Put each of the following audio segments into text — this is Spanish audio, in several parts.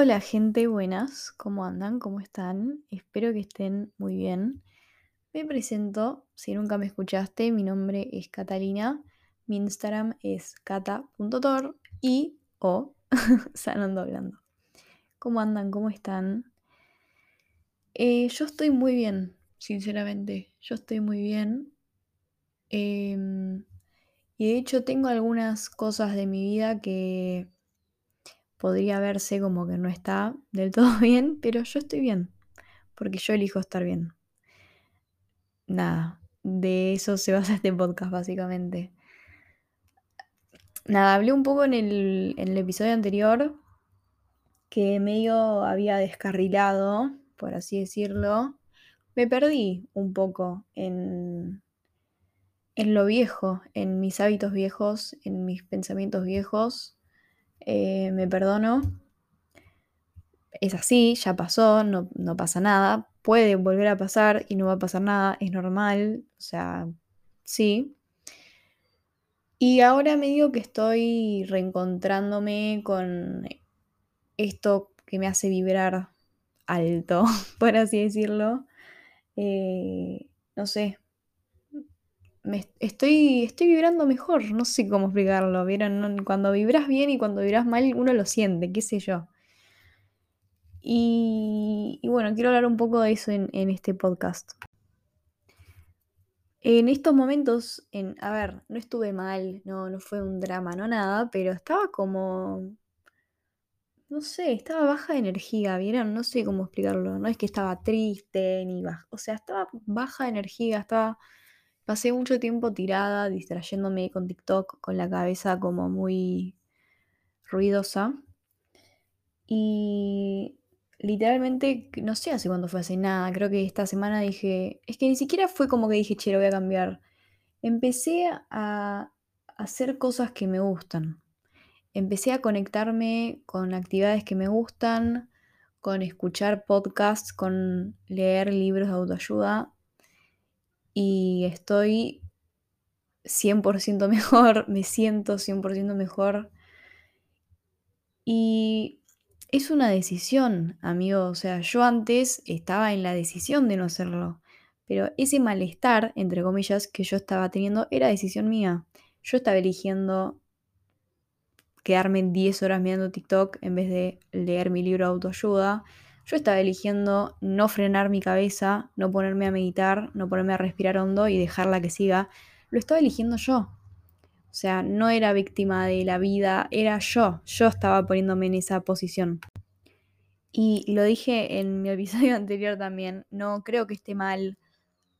Hola gente, buenas, ¿cómo andan? ¿Cómo están? Espero que estén muy bien. Me presento, si nunca me escuchaste, mi nombre es Catalina, mi Instagram es cata.tor y o sanando hablando. ¿Cómo andan? ¿Cómo están? Eh, yo estoy muy bien, sinceramente, yo estoy muy bien. Em, y de hecho tengo algunas cosas de mi vida que podría verse como que no está del todo bien, pero yo estoy bien, porque yo elijo estar bien. Nada, de eso se basa este podcast básicamente. Nada, hablé un poco en el, episodio anterior que medio había descarrilado, por así decirlo. Me perdí un poco en, en lo viejo, en mis hábitos viejos, en mis pensamientos viejos. Eh, me perdono. Es así, ya pasó, no, no pasa nada. Puede volver a pasar y no va a pasar nada, es normal. O sea, sí. Y ahora me digo que estoy reencontrándome con esto que me hace vibrar alto, por así decirlo. Eh, no sé. Estoy, estoy vibrando mejor, no sé cómo explicarlo. ¿Vieron? Cuando vibras bien y cuando vibras mal, uno lo siente, qué sé yo. Y, y bueno, quiero hablar un poco de eso en, en este podcast. En estos momentos, en, a ver, no estuve mal, no, no fue un drama, no nada, pero estaba como, no sé, estaba baja de energía, ¿vieron? No sé cómo explicarlo, no es que estaba triste ni baja, o sea, estaba baja de energía, estaba, pasé mucho tiempo tirada, distrayéndome con TikTok, con la cabeza como muy ruidosa. Y literalmente, no sé hace cuándo fue hace nada, creo que esta semana dije, es que ni siquiera fue como que dije, che, lo voy a cambiar. Empecé a hacer cosas que me gustan. Empecé a conectarme con actividades que me gustan, con escuchar podcasts, con leer libros de autoayuda y estoy 100% mejor, me siento 100% mejor. Y es una decisión, amigo. O sea, yo antes estaba en la decisión de no hacerlo. Pero ese malestar, entre comillas, que yo estaba teniendo era decisión mía. Yo estaba eligiendo quedarme 10 horas mirando TikTok en vez de leer mi libro de autoayuda. Yo estaba eligiendo no frenar mi cabeza, no ponerme a meditar, no ponerme a respirar hondo y dejarla que siga. Lo estaba eligiendo yo. O sea, no era víctima de la vida, era yo. Yo estaba poniéndome en esa posición. Y lo dije en mi episodio anterior también, no creo que esté mal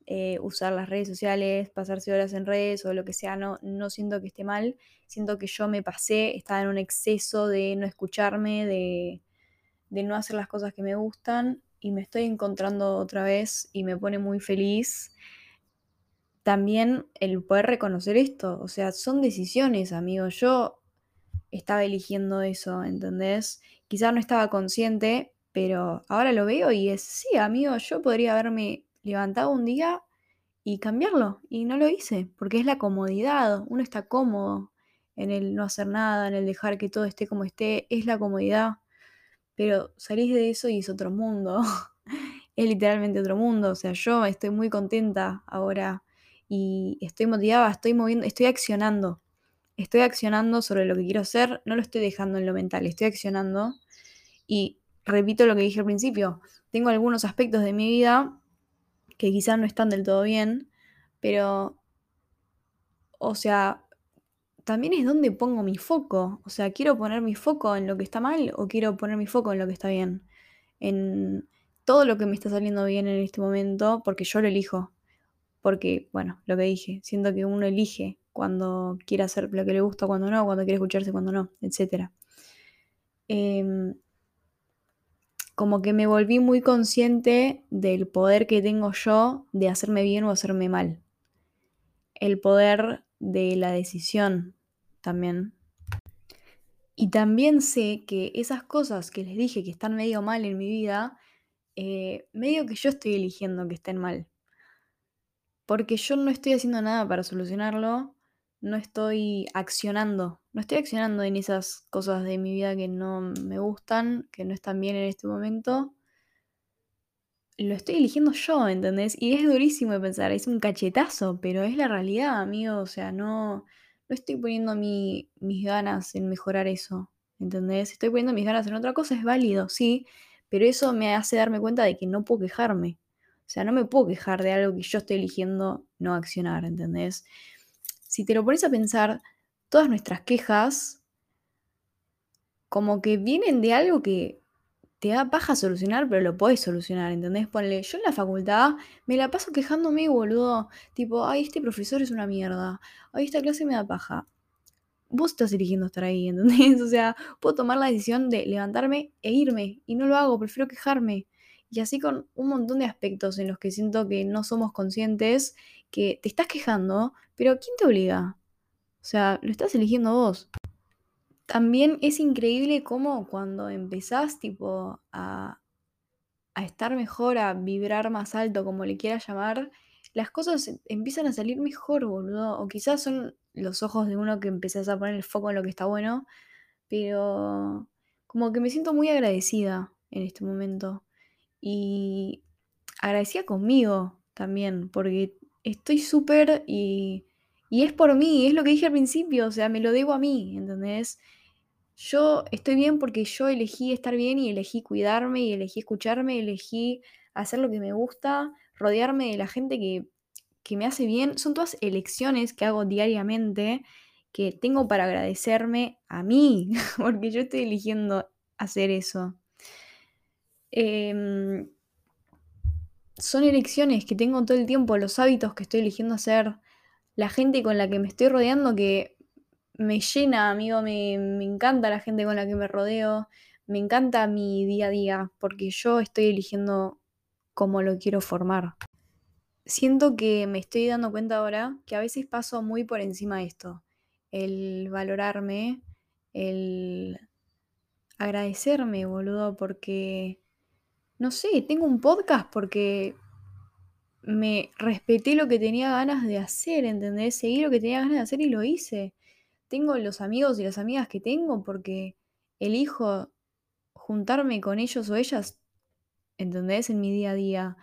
eh, usar las redes sociales, pasarse horas en redes o lo que sea, no, no siento que esté mal, siento que yo me pasé, estaba en un exceso de no escucharme, de, de no hacer las cosas que me gustan y me estoy encontrando otra vez y me pone muy feliz. También el poder reconocer esto, o sea, son decisiones, amigo. Yo estaba eligiendo eso, ¿entendés? Quizás no estaba consciente, pero ahora lo veo y es, sí, amigo, yo podría haberme levantado un día y cambiarlo, y no lo hice, porque es la comodidad, uno está cómodo en el no hacer nada, en el dejar que todo esté como esté, es la comodidad, pero salís de eso y es otro mundo, es literalmente otro mundo, o sea, yo estoy muy contenta ahora y estoy motivada, estoy moviendo, estoy accionando, estoy accionando sobre lo que quiero hacer, no lo estoy dejando en lo mental, estoy accionando. Y repito lo que dije al principio, tengo algunos aspectos de mi vida que quizás no están del todo bien, pero, o sea, también es donde pongo mi foco, o sea, quiero poner mi foco en lo que está mal o quiero poner mi foco en lo que está bien, en todo lo que me está saliendo bien en este momento, porque yo lo elijo, porque, bueno, lo que dije, siento que uno elige cuando quiere hacer lo que le gusta, cuando no, cuando quiere escucharse, cuando no, etc. Eh, como que me volví muy consciente del poder que tengo yo de hacerme bien o hacerme mal. El poder de la decisión también. Y también sé que esas cosas que les dije que están medio mal en mi vida, eh, medio que yo estoy eligiendo que estén mal. Porque yo no estoy haciendo nada para solucionarlo, no estoy accionando, no estoy accionando en esas cosas de mi vida que no me gustan, que no están bien en este momento. Lo estoy eligiendo yo, ¿entendés? Y es durísimo de pensar, es un cachetazo, pero es la realidad, amigo. O sea, no, no estoy poniendo mi, mis ganas en mejorar eso, ¿entendés? Estoy poniendo mis ganas en otra cosa, es válido, sí, pero eso me hace darme cuenta de que no puedo quejarme. O sea, no me puedo quejar de algo que yo estoy eligiendo no accionar, ¿entendés? Si te lo pones a pensar, todas nuestras quejas como que vienen de algo que te da paja solucionar, pero lo podés solucionar, ¿entendés? Ponle, yo en la facultad me la paso quejándome, boludo. Tipo, ay, este profesor es una mierda. Ay, esta clase me da paja. Vos estás eligiendo estar ahí, ¿entendés? O sea, puedo tomar la decisión de levantarme e irme. Y no lo hago, prefiero quejarme. Y así con un montón de aspectos en los que siento que no somos conscientes, que te estás quejando, pero ¿quién te obliga? O sea, lo estás eligiendo vos. También es increíble cómo cuando empezás tipo a, a estar mejor, a vibrar más alto, como le quieras llamar, las cosas empiezan a salir mejor, boludo. O quizás son los ojos de uno que empezás a poner el foco en lo que está bueno, pero como que me siento muy agradecida en este momento. Y agradecida conmigo también, porque estoy súper y, y es por mí, es lo que dije al principio, o sea, me lo debo a mí, ¿entendés? Yo estoy bien porque yo elegí estar bien y elegí cuidarme y elegí escucharme, elegí hacer lo que me gusta, rodearme de la gente que, que me hace bien. Son todas elecciones que hago diariamente que tengo para agradecerme a mí, porque yo estoy eligiendo hacer eso. Em, son elecciones que tengo todo el tiempo, los hábitos que estoy eligiendo hacer, la gente con la que me estoy rodeando que me llena, amigo, me, me encanta la gente con la que me rodeo, me encanta mi día a día, porque yo estoy eligiendo cómo lo quiero formar. Siento que me estoy dando cuenta ahora que a veces paso muy por encima de esto, el valorarme, el agradecerme, boludo, porque, no sé, tengo un podcast porque me respeté lo que tenía ganas de hacer, ¿entendés? Seguí lo que tenía ganas de hacer y lo hice. Tengo los amigos y las amigas que tengo porque elijo juntarme con ellos o ellas, ¿entendés? En mi día a día.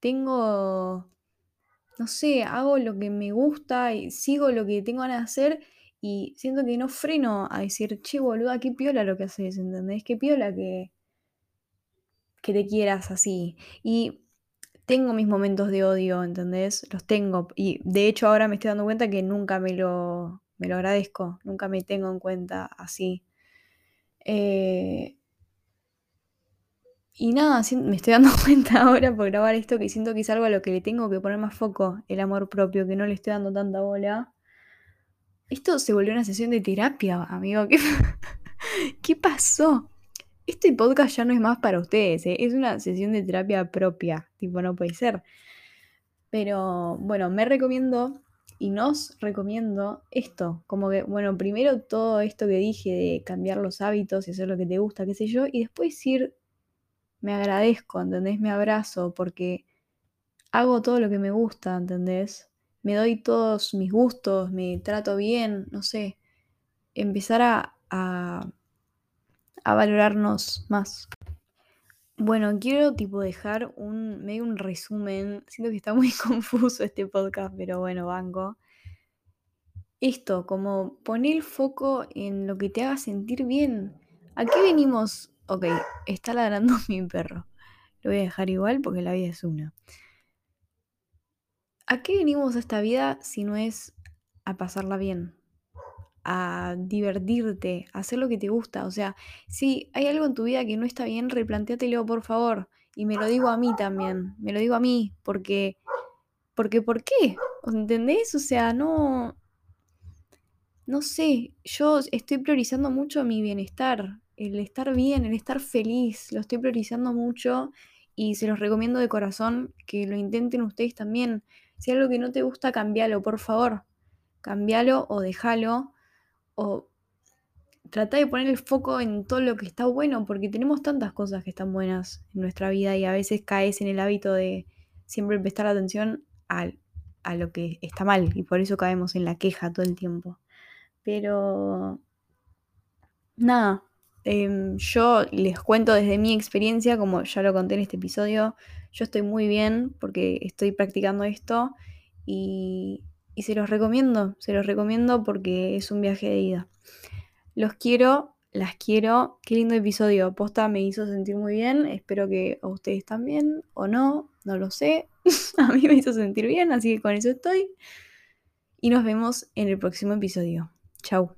Tengo, no sé, hago lo que me gusta y sigo lo que tengo ganas de hacer y siento que no freno a decir, che, boluda, qué piola lo que haces, ¿entendés? Qué piola que, que te quieras así. Y tengo mis momentos de odio, ¿entendés? Los tengo. Y de hecho ahora me estoy dando cuenta que nunca me lo, me lo agradezco, nunca me tengo en cuenta así. Eh, y nada, me estoy dando cuenta ahora por grabar esto que siento que es algo a lo que le tengo que poner más foco, el amor propio, que no le estoy dando tanta bola. Esto se volvió una sesión de terapia, amigo. ¿Qué, ¿Qué pasó? Este podcast ya no es más para ustedes, ¿eh? es una sesión de terapia propia, tipo, no puede ser. Pero bueno, me recomiendo y nos recomiendo esto, como que, bueno, primero todo esto que dije de cambiar los hábitos y hacer lo que te gusta, qué sé yo, y después ir, me agradezco, ¿entendés? Me abrazo porque hago todo lo que me gusta, ¿entendés? Me doy todos mis gustos, me trato bien, no sé, empezar a, a, a valorarnos más. Bueno, quiero tipo dejar un medio un resumen. Siento que está muy confuso este podcast, pero bueno, banco. Esto, como poner el foco en lo que te haga sentir bien. ¿A qué venimos? Ok, está ladrando mi perro. Lo voy a dejar igual porque la vida es una. ¿A qué venimos a esta vida si no es a pasarla bien? A divertirte, a hacer lo que te gusta. O sea, si hay algo en tu vida que no está bien, replantéatelo, por favor. Y me lo digo a mí también, me lo digo a mí, porque, porque, ¿por qué? ¿Entendés? O sea, no, no sé, yo estoy priorizando mucho mi bienestar, el estar bien, el estar feliz, lo estoy priorizando mucho y se los recomiendo de corazón que lo intenten ustedes también. Si hay algo que no te gusta, cambialo, por favor. Cambialo o déjalo o tratar de poner el foco en todo lo que está bueno, porque tenemos tantas cosas que están buenas en nuestra vida y a veces caes en el hábito de siempre prestar atención al a lo que está mal y por eso caemos en la queja todo el tiempo. Pero nada, em, yo les cuento desde mi experiencia, como ya lo conté en este episodio, yo estoy muy bien porque estoy practicando esto y, y se los recomiendo, se los recomiendo porque es un viaje de ida. Los quiero, las quiero. Qué lindo episodio. Posta me hizo sentir muy bien. Espero que a ustedes también o no, no lo sé. a mí me hizo sentir bien, así que con eso estoy. Y nos vemos en el próximo episodio. Chau.